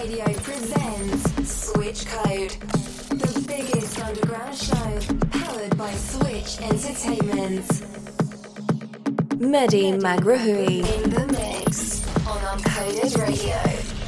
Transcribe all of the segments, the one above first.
Radio presents Switch Code, the biggest underground show powered by Switch Entertainment. Mehdi Maghraoui in the mix on Uncoded Radio.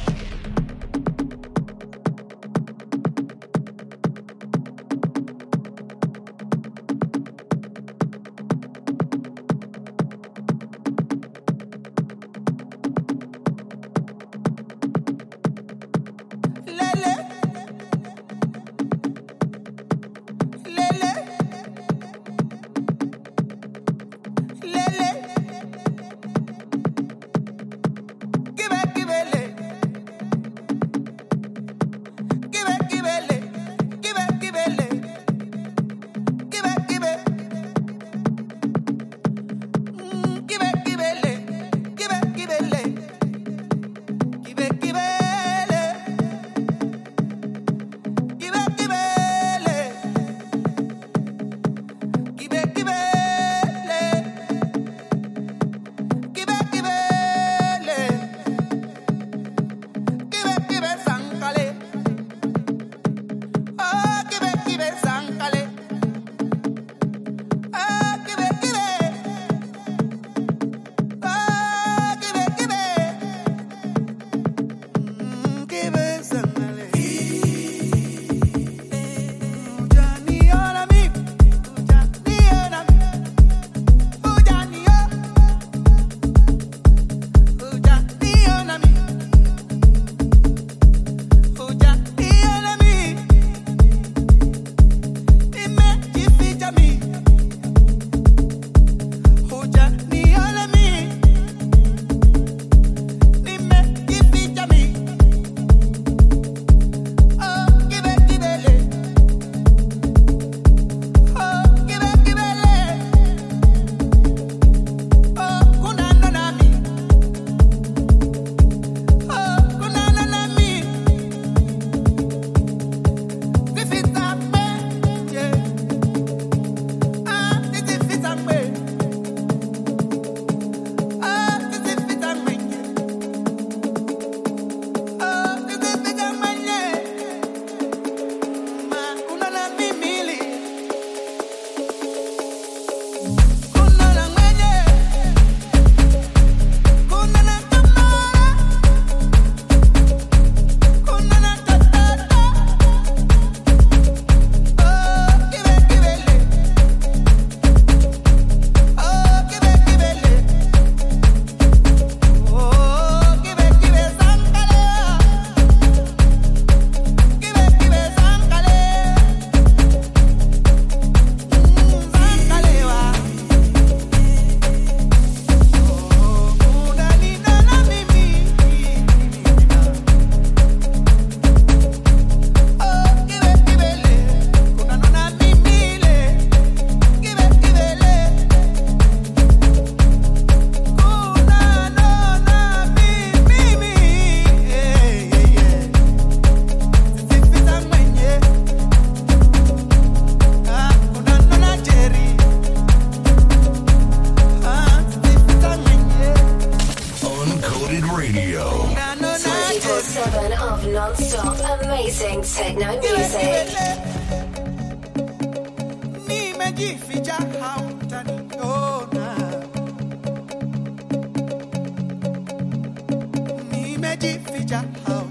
比家好。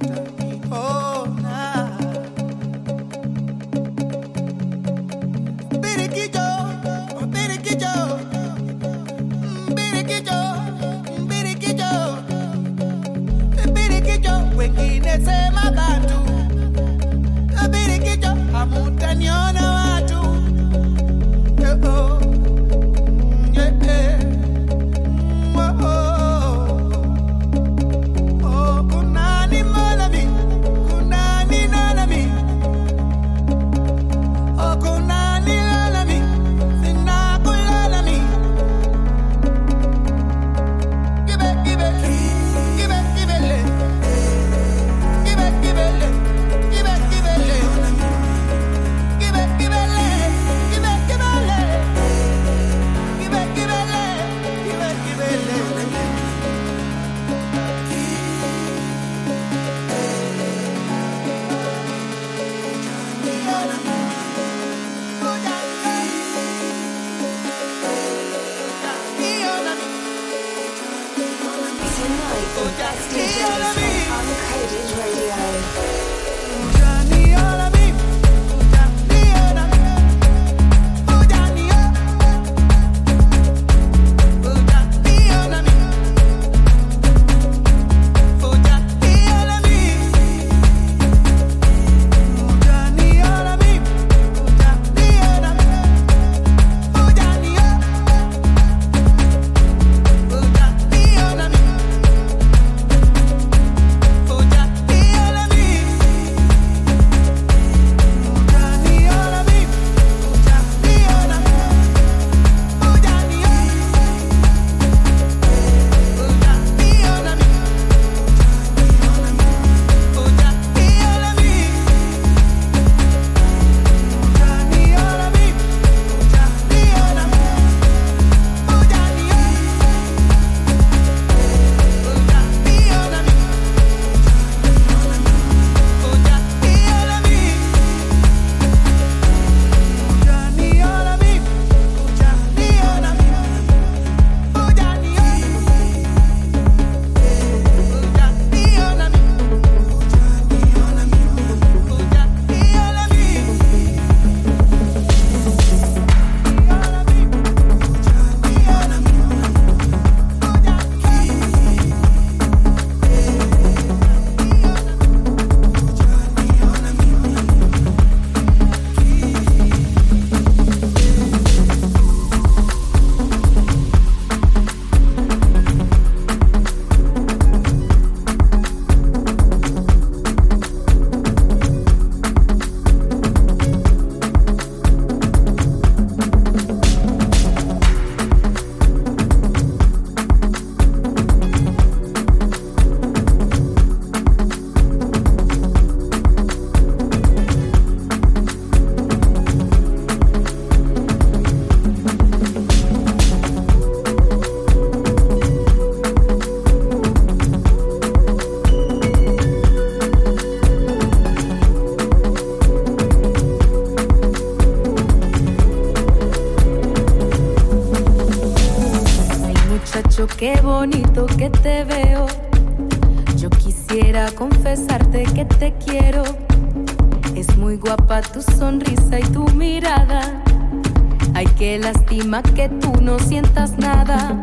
Ay, qué lástima que tú no sientas nada.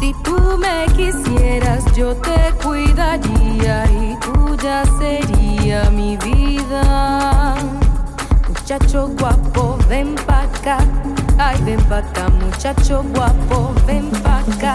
Si tú me quisieras, yo te cuidaría y tuya sería mi vida. Muchacho guapo, ven pa' acá. Ay, ven pa' acá, muchacho guapo, ven pa' acá.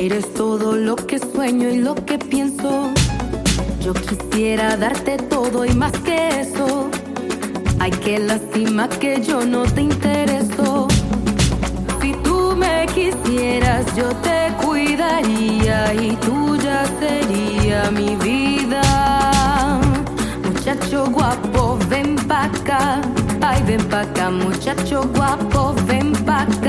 Eres todo lo que sueño y lo que pienso. Yo quisiera darte todo y más que eso. Ay, qué lástima que yo no te intereso. Si tú me quisieras, yo te cuidaría y tuya sería mi vida. Muchacho guapo, ven pa' acá. Ay, ven pa' acá, muchacho guapo, ven pa' acá.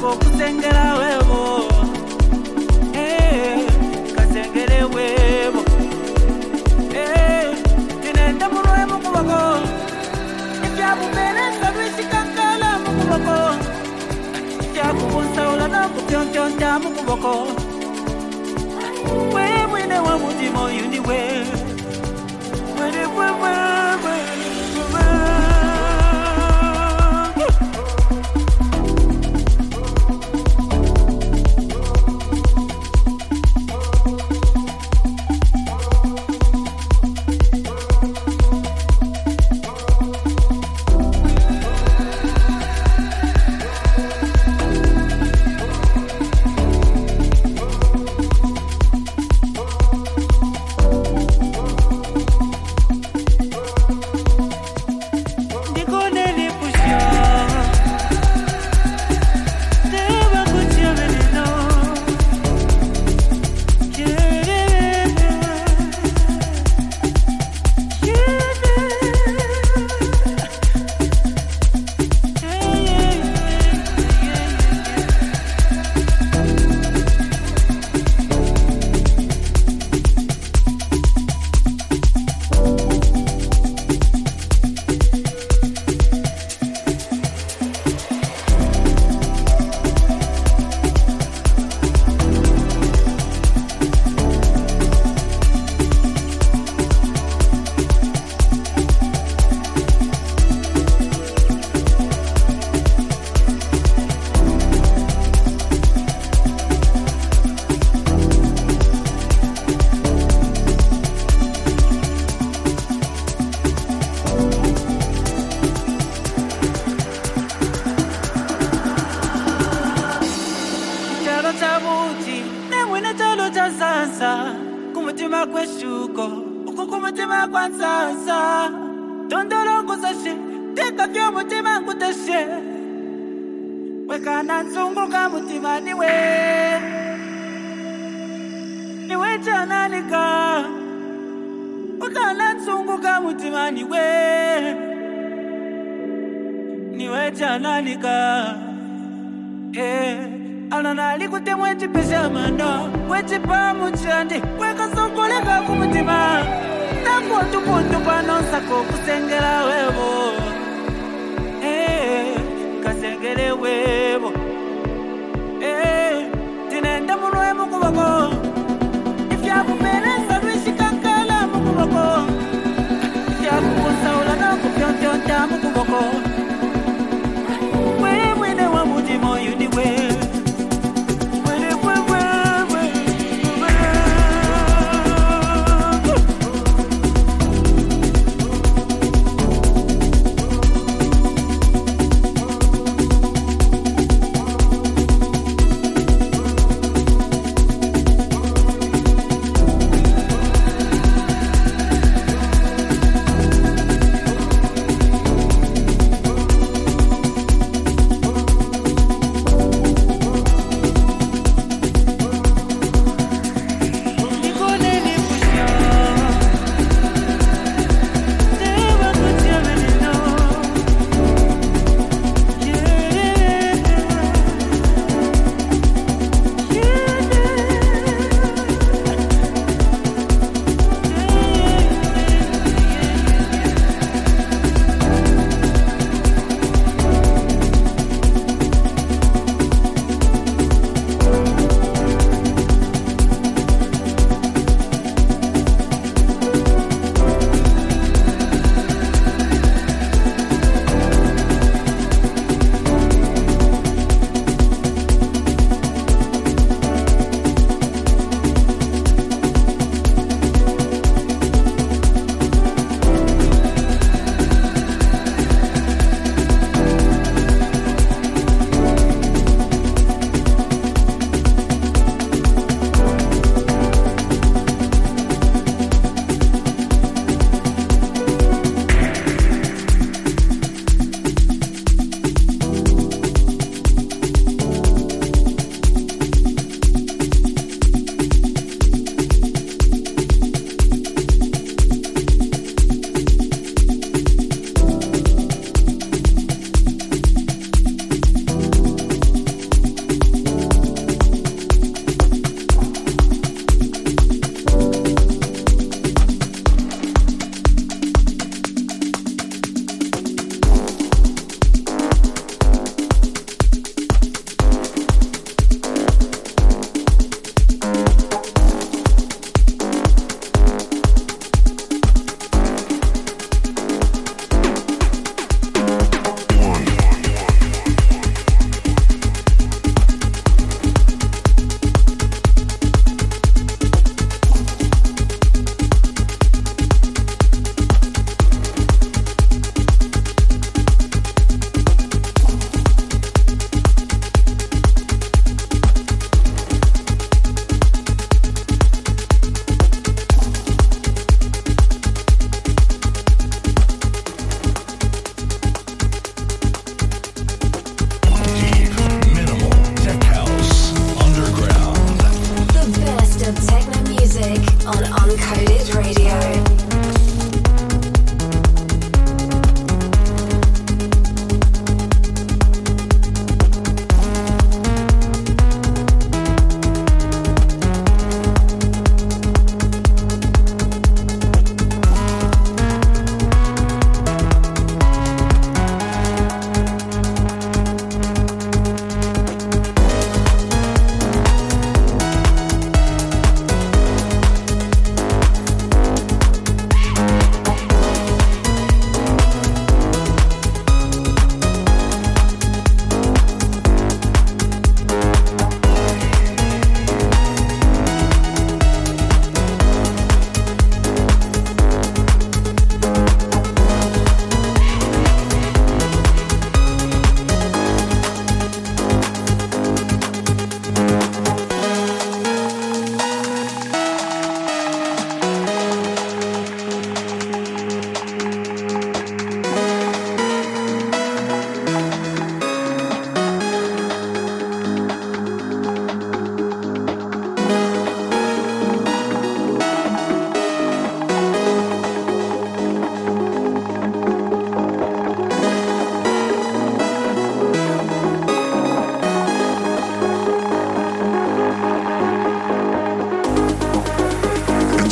kokutengera wevo eh, kasengere wevo tinende eh, munwe mukuboko. Ibyakubelesa lwisikankala mukuboko. Ibyakubunsaula nokutyontyonta mukuboko. We mwene wa mutima uyuniwe wene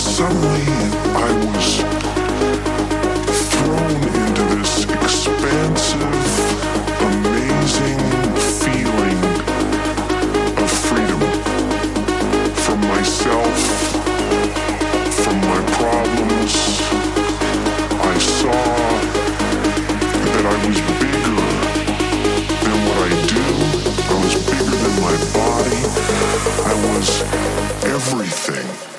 suddenly I was thrown into this expansive, amazing feeling of freedom from myself, from my problems. I saw that I was bigger than what I do. I was bigger than my body. I was everything.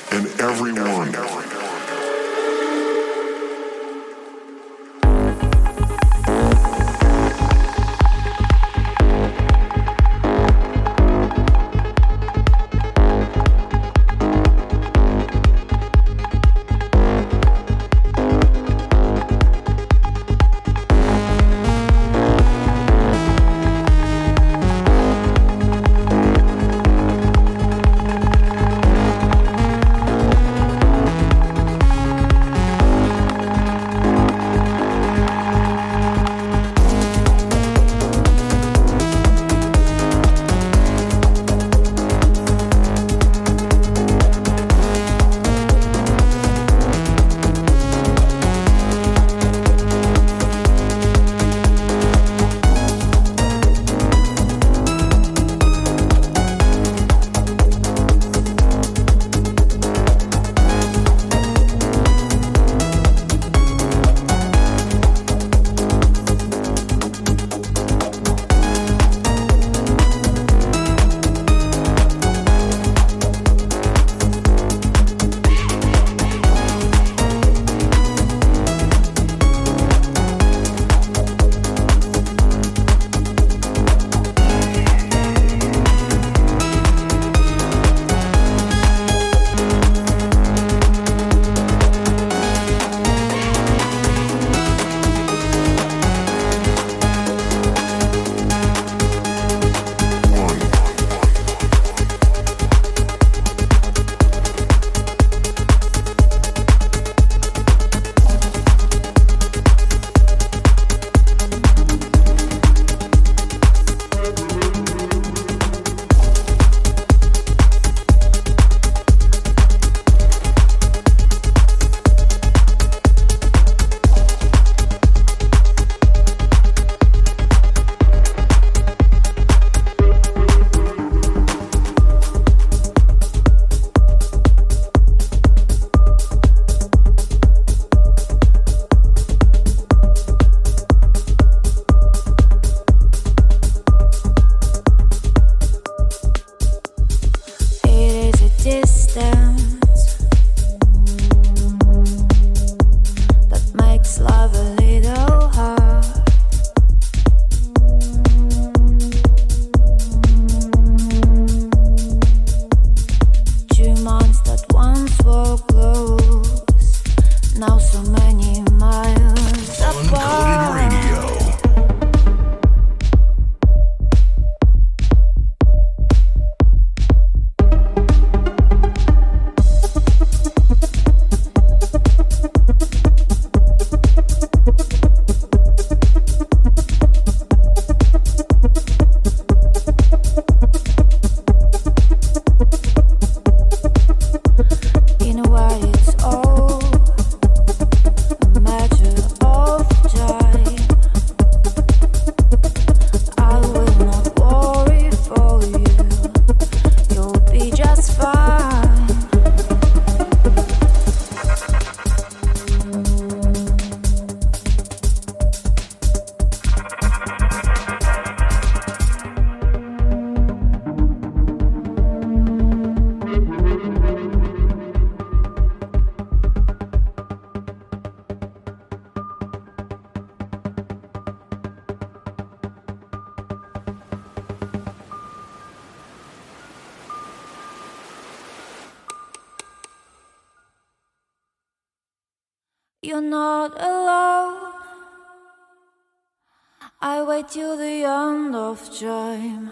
till the end of time.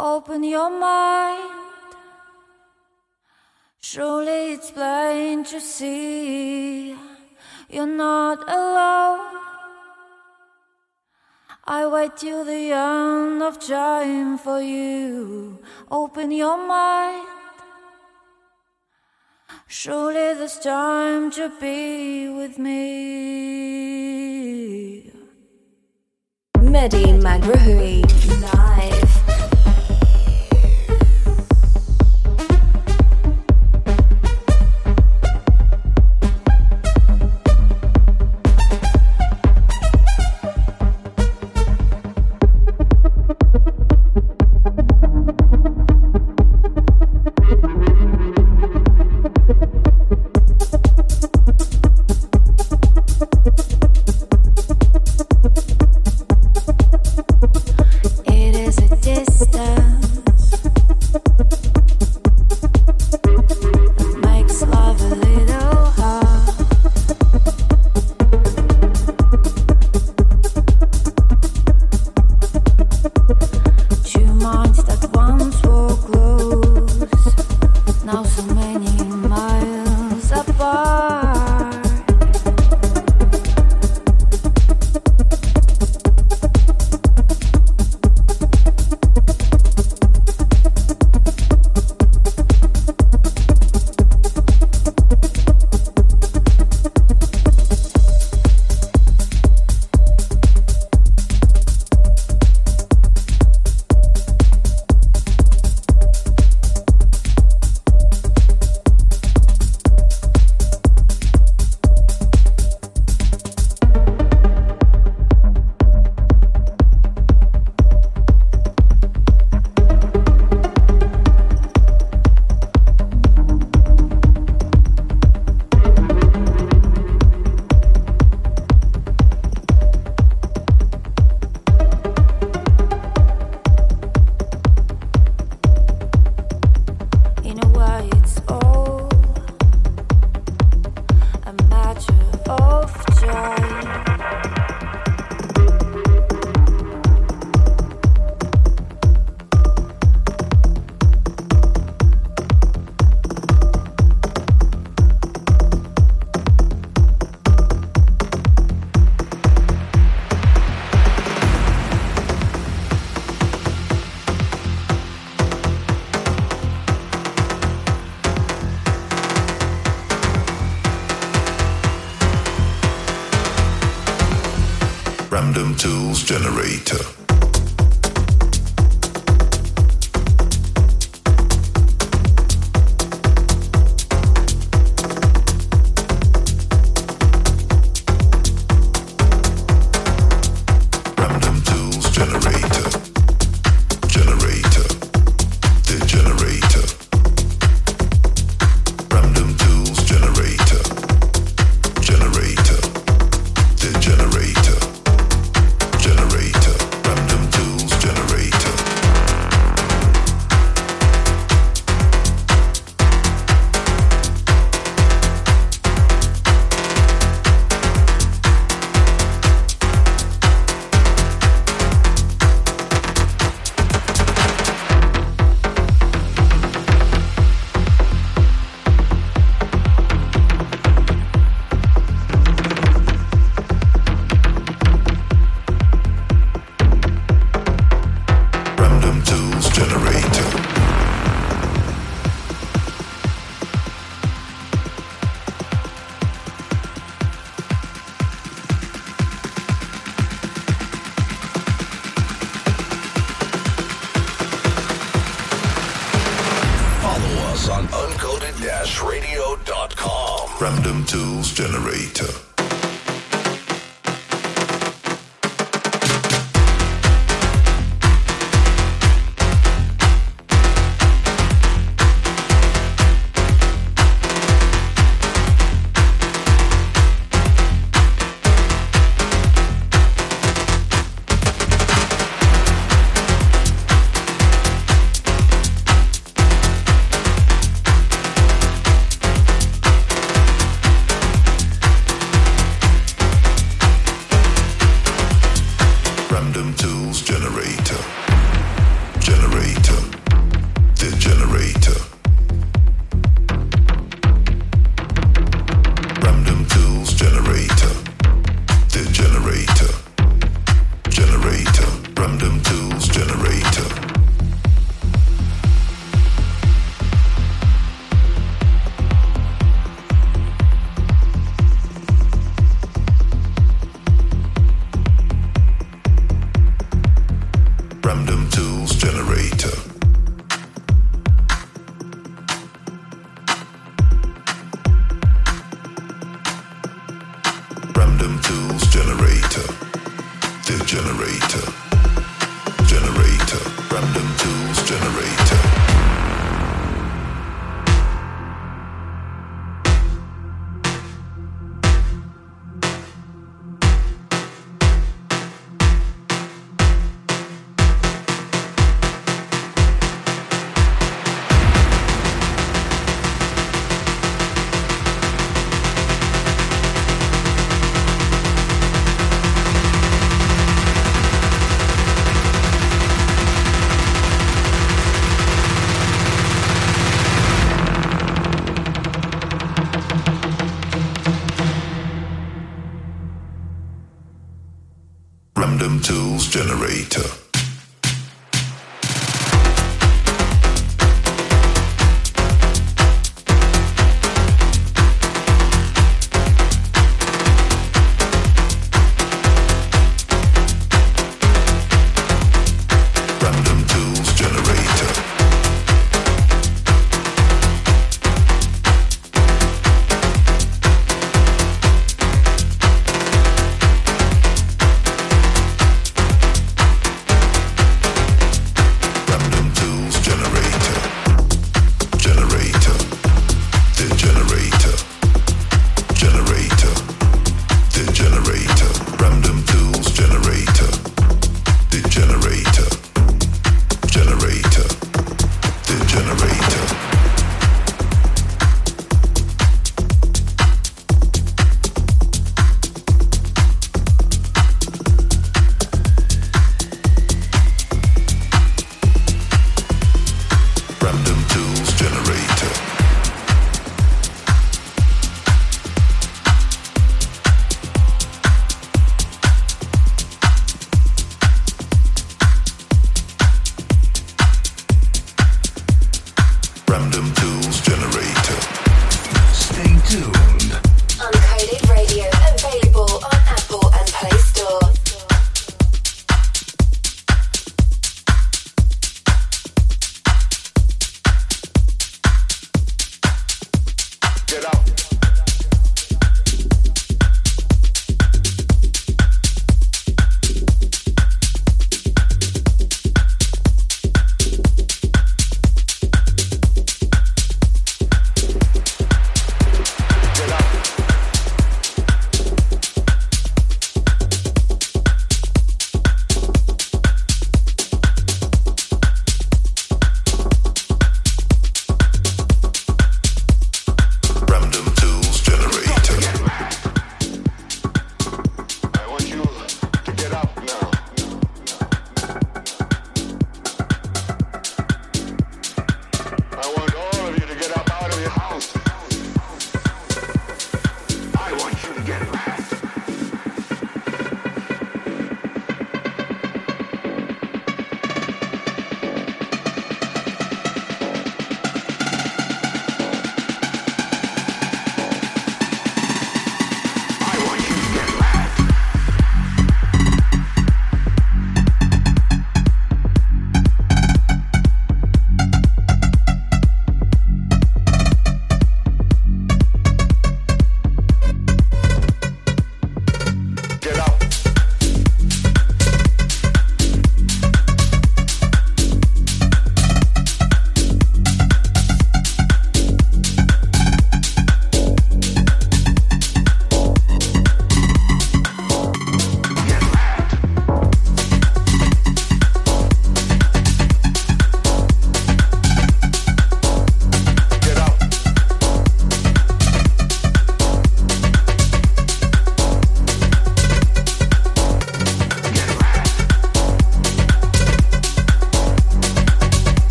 Open your mind. Surely it's plain to see you're not alone. I wait till the end of time for you. Open your mind. Surely there's time to be with me. Mehdi Maghraoui. Live.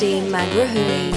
Mehdi Maghraoui.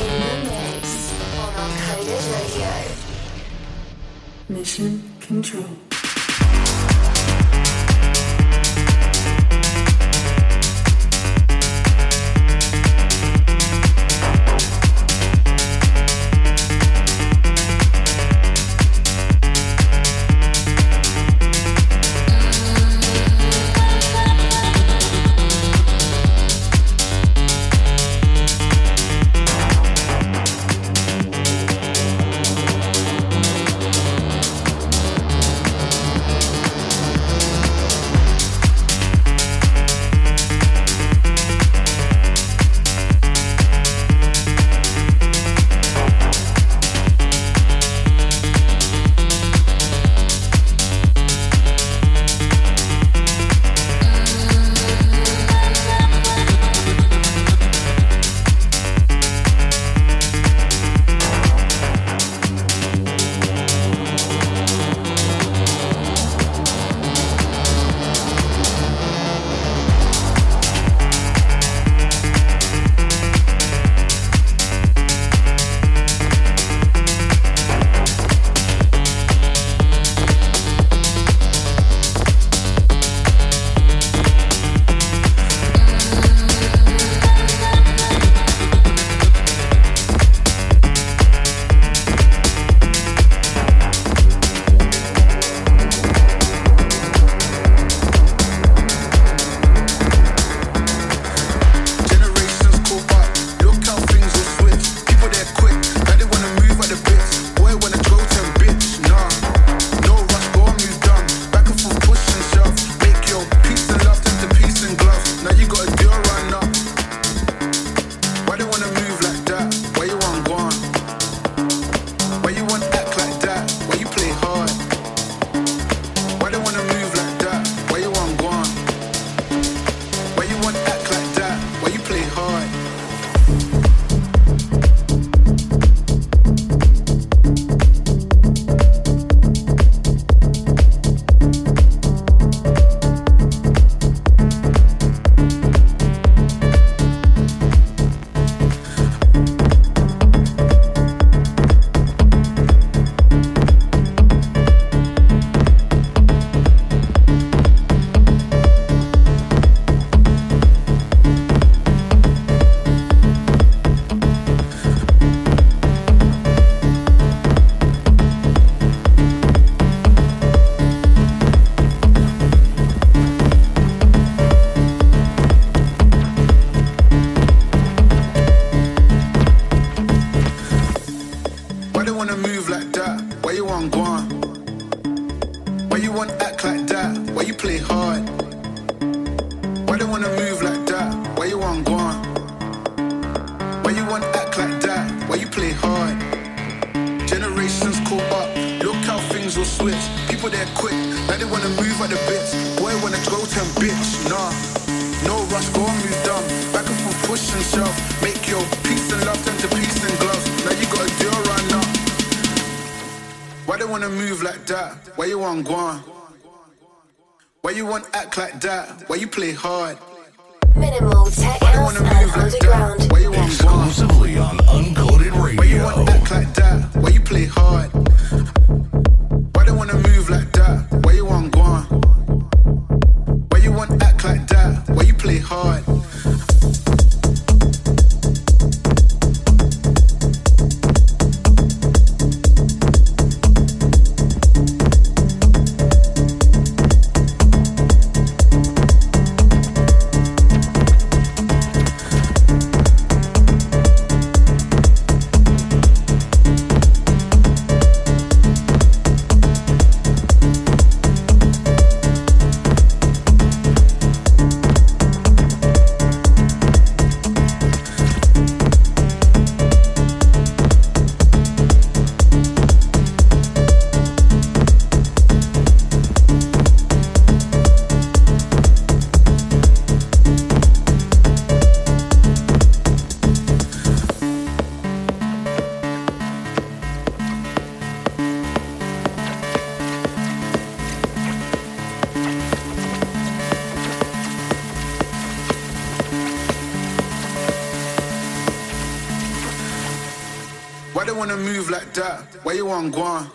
Guan?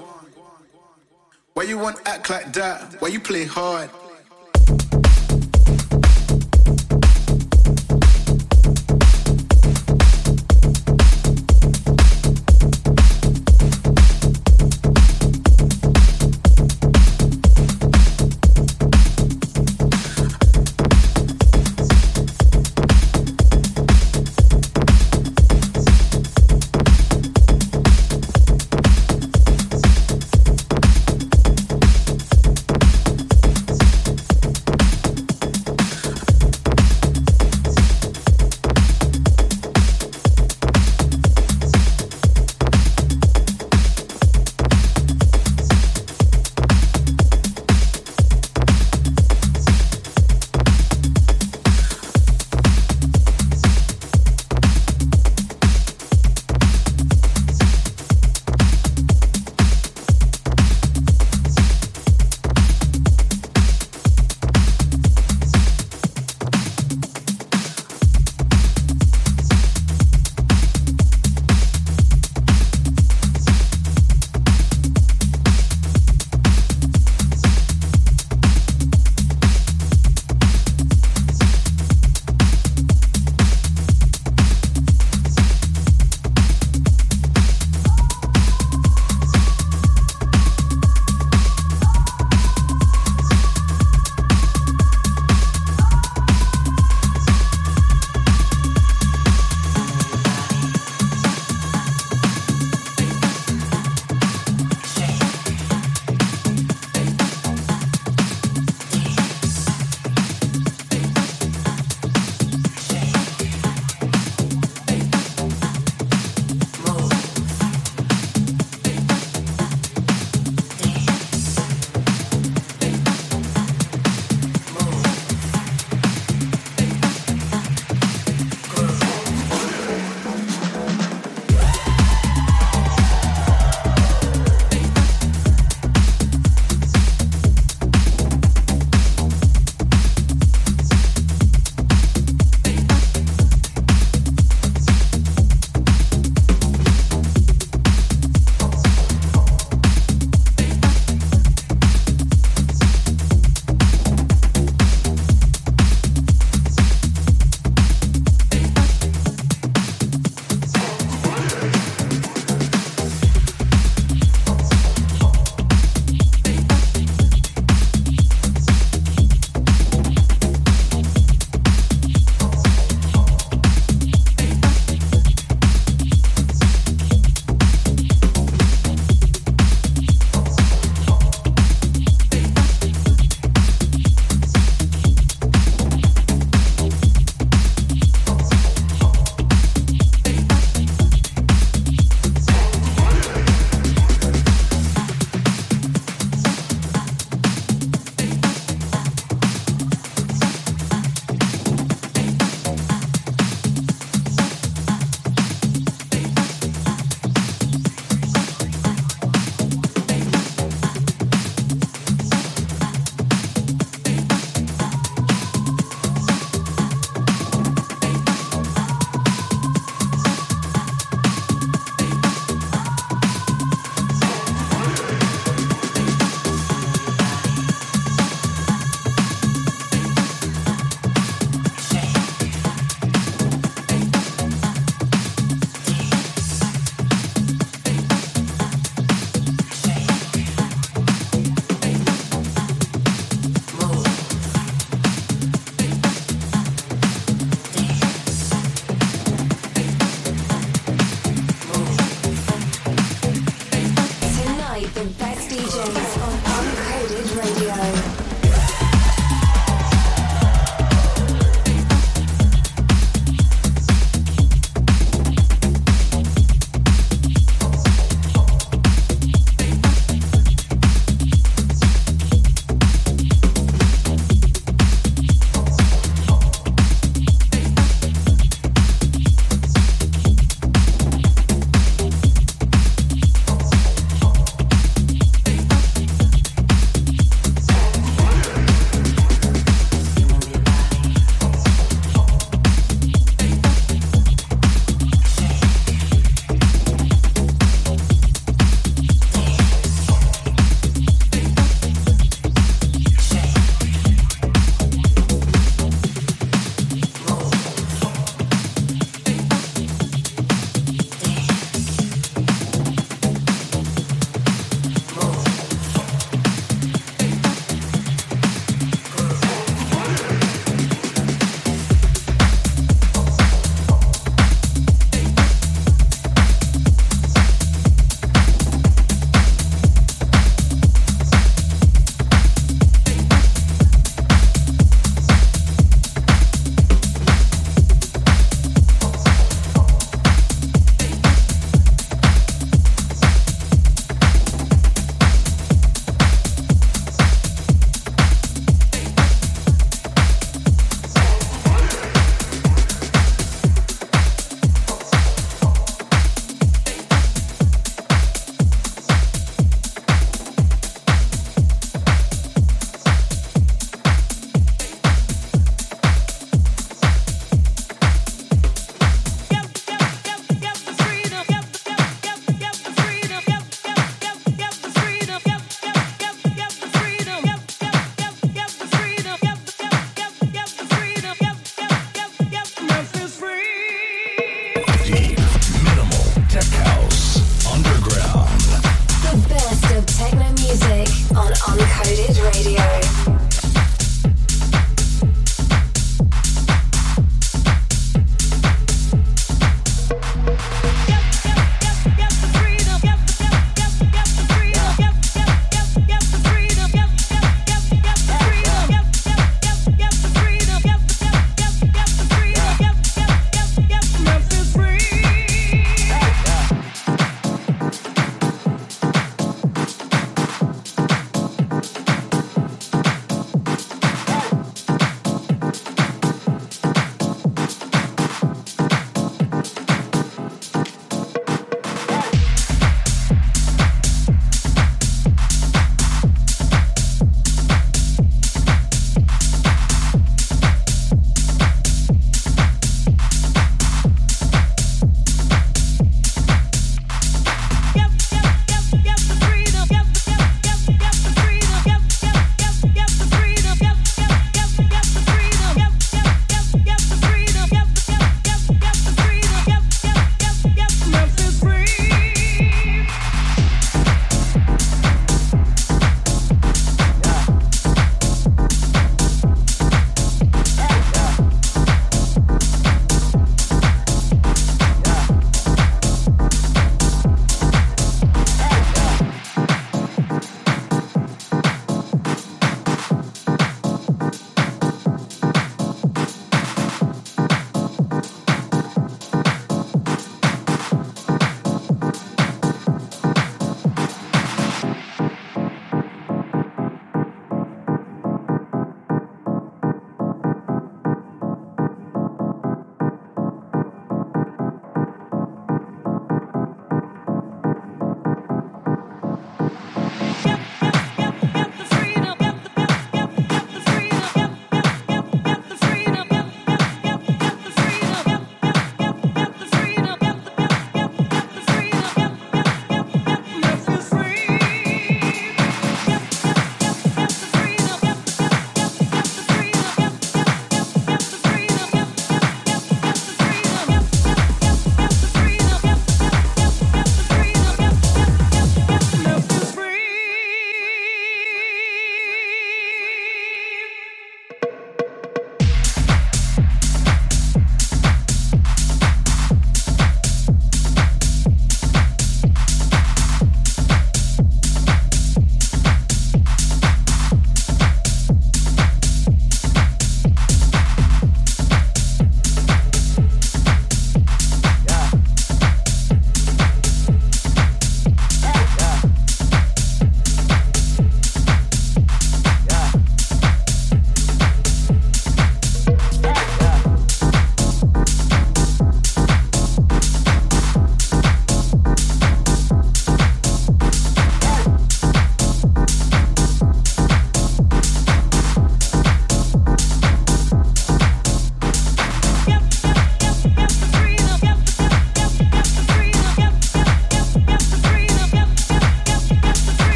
Why you want act like that? Why you play hard?